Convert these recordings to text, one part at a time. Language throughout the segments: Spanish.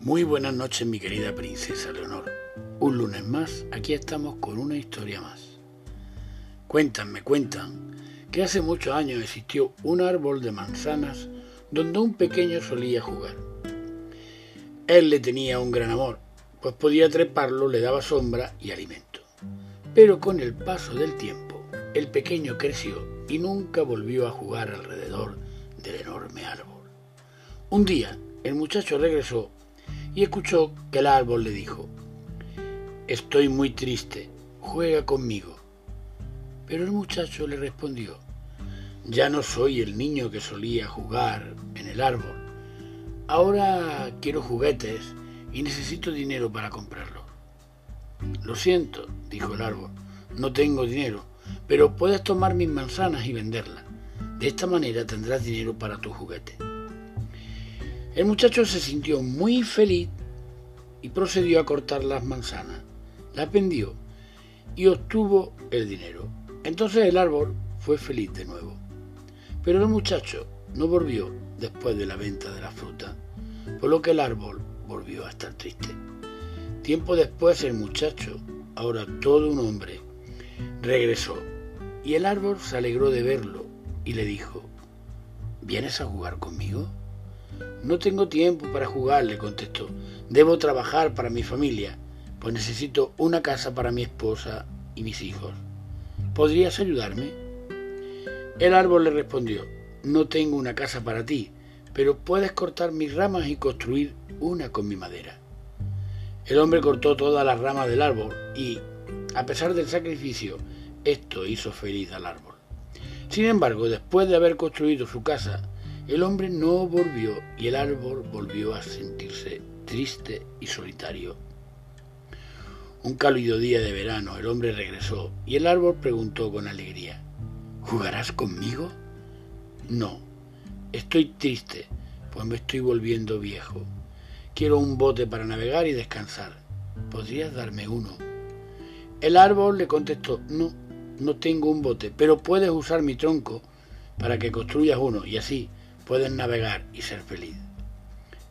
Muy buenas noches mi querida princesa Leonor. Un lunes más, aquí estamos con una historia más. Cuentan, me cuentan, que hace muchos años existió un árbol de manzanas donde un pequeño solía jugar. Él le tenía un gran amor, pues podía treparlo, le daba sombra y alimento. Pero con el paso del tiempo, el pequeño creció y nunca volvió a jugar alrededor del enorme árbol. Un día, el muchacho regresó y escuchó que el árbol le dijo, Estoy muy triste, juega conmigo. Pero el muchacho le respondió, Ya no soy el niño que solía jugar en el árbol. Ahora quiero juguetes y necesito dinero para comprarlos. Lo siento, dijo el árbol, no tengo dinero, pero puedes tomar mis manzanas y venderlas. De esta manera tendrás dinero para tu juguete. El muchacho se sintió muy feliz y procedió a cortar las manzanas. Las vendió y obtuvo el dinero. Entonces el árbol fue feliz de nuevo. Pero el muchacho no volvió después de la venta de la fruta, por lo que el árbol volvió a estar triste. Tiempo después el muchacho, ahora todo un hombre, regresó y el árbol se alegró de verlo y le dijo, ¿vienes a jugar conmigo? No tengo tiempo para jugar, le contestó. Debo trabajar para mi familia, pues necesito una casa para mi esposa y mis hijos. ¿Podrías ayudarme? El árbol le respondió, no tengo una casa para ti, pero puedes cortar mis ramas y construir una con mi madera. El hombre cortó todas las ramas del árbol y, a pesar del sacrificio, esto hizo feliz al árbol. Sin embargo, después de haber construido su casa, el hombre no volvió y el árbol volvió a sentirse triste y solitario. Un cálido día de verano el hombre regresó y el árbol preguntó con alegría, ¿Jugarás conmigo? No, estoy triste, pues me estoy volviendo viejo. Quiero un bote para navegar y descansar. ¿Podrías darme uno? El árbol le contestó, no, no tengo un bote, pero puedes usar mi tronco para que construyas uno y así pueden navegar y ser feliz.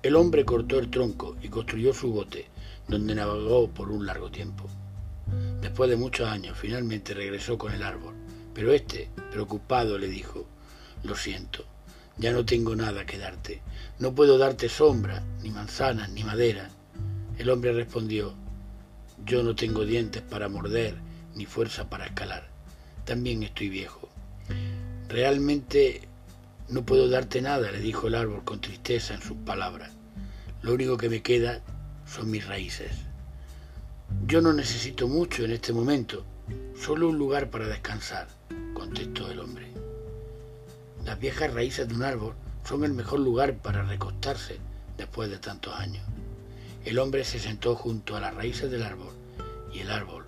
El hombre cortó el tronco y construyó su bote, donde navegó por un largo tiempo. Después de muchos años, finalmente regresó con el árbol, pero éste, preocupado, le dijo, Lo siento, ya no tengo nada que darte, no puedo darte sombra, ni manzanas, ni madera. El hombre respondió, Yo no tengo dientes para morder, ni fuerza para escalar. También estoy viejo. Realmente no puedo darte nada, le dijo el árbol con tristeza en sus palabras. Lo único que me queda son mis raíces. Yo no necesito mucho en este momento, solo un lugar para descansar, contestó el hombre. Las viejas raíces de un árbol son el mejor lugar para recostarse después de tantos años. El hombre se sentó junto a las raíces del árbol y el árbol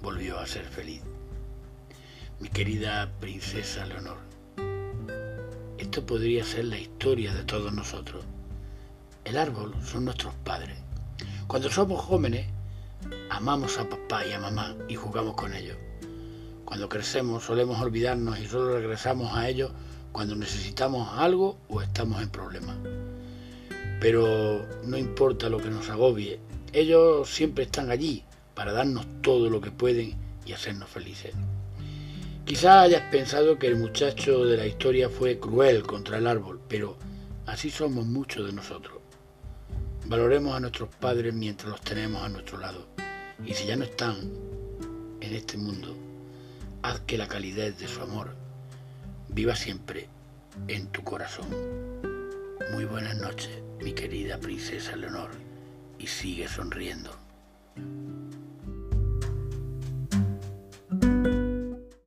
volvió a ser feliz. Mi querida princesa Leonor, esto podría ser la historia de todos nosotros. El árbol son nuestros padres. Cuando somos jóvenes, amamos a papá y a mamá y jugamos con ellos. Cuando crecemos solemos olvidarnos y solo regresamos a ellos cuando necesitamos algo o estamos en problemas. Pero no importa lo que nos agobie, ellos siempre están allí para darnos todo lo que pueden y hacernos felices. Quizá hayas pensado que el muchacho de la historia fue cruel contra el árbol, pero así somos muchos de nosotros. Valoremos a nuestros padres mientras los tenemos a nuestro lado. Y si ya no están en este mundo, haz que la calidez de su amor viva siempre en tu corazón. Muy buenas noches, mi querida princesa Leonor, y sigue sonriendo.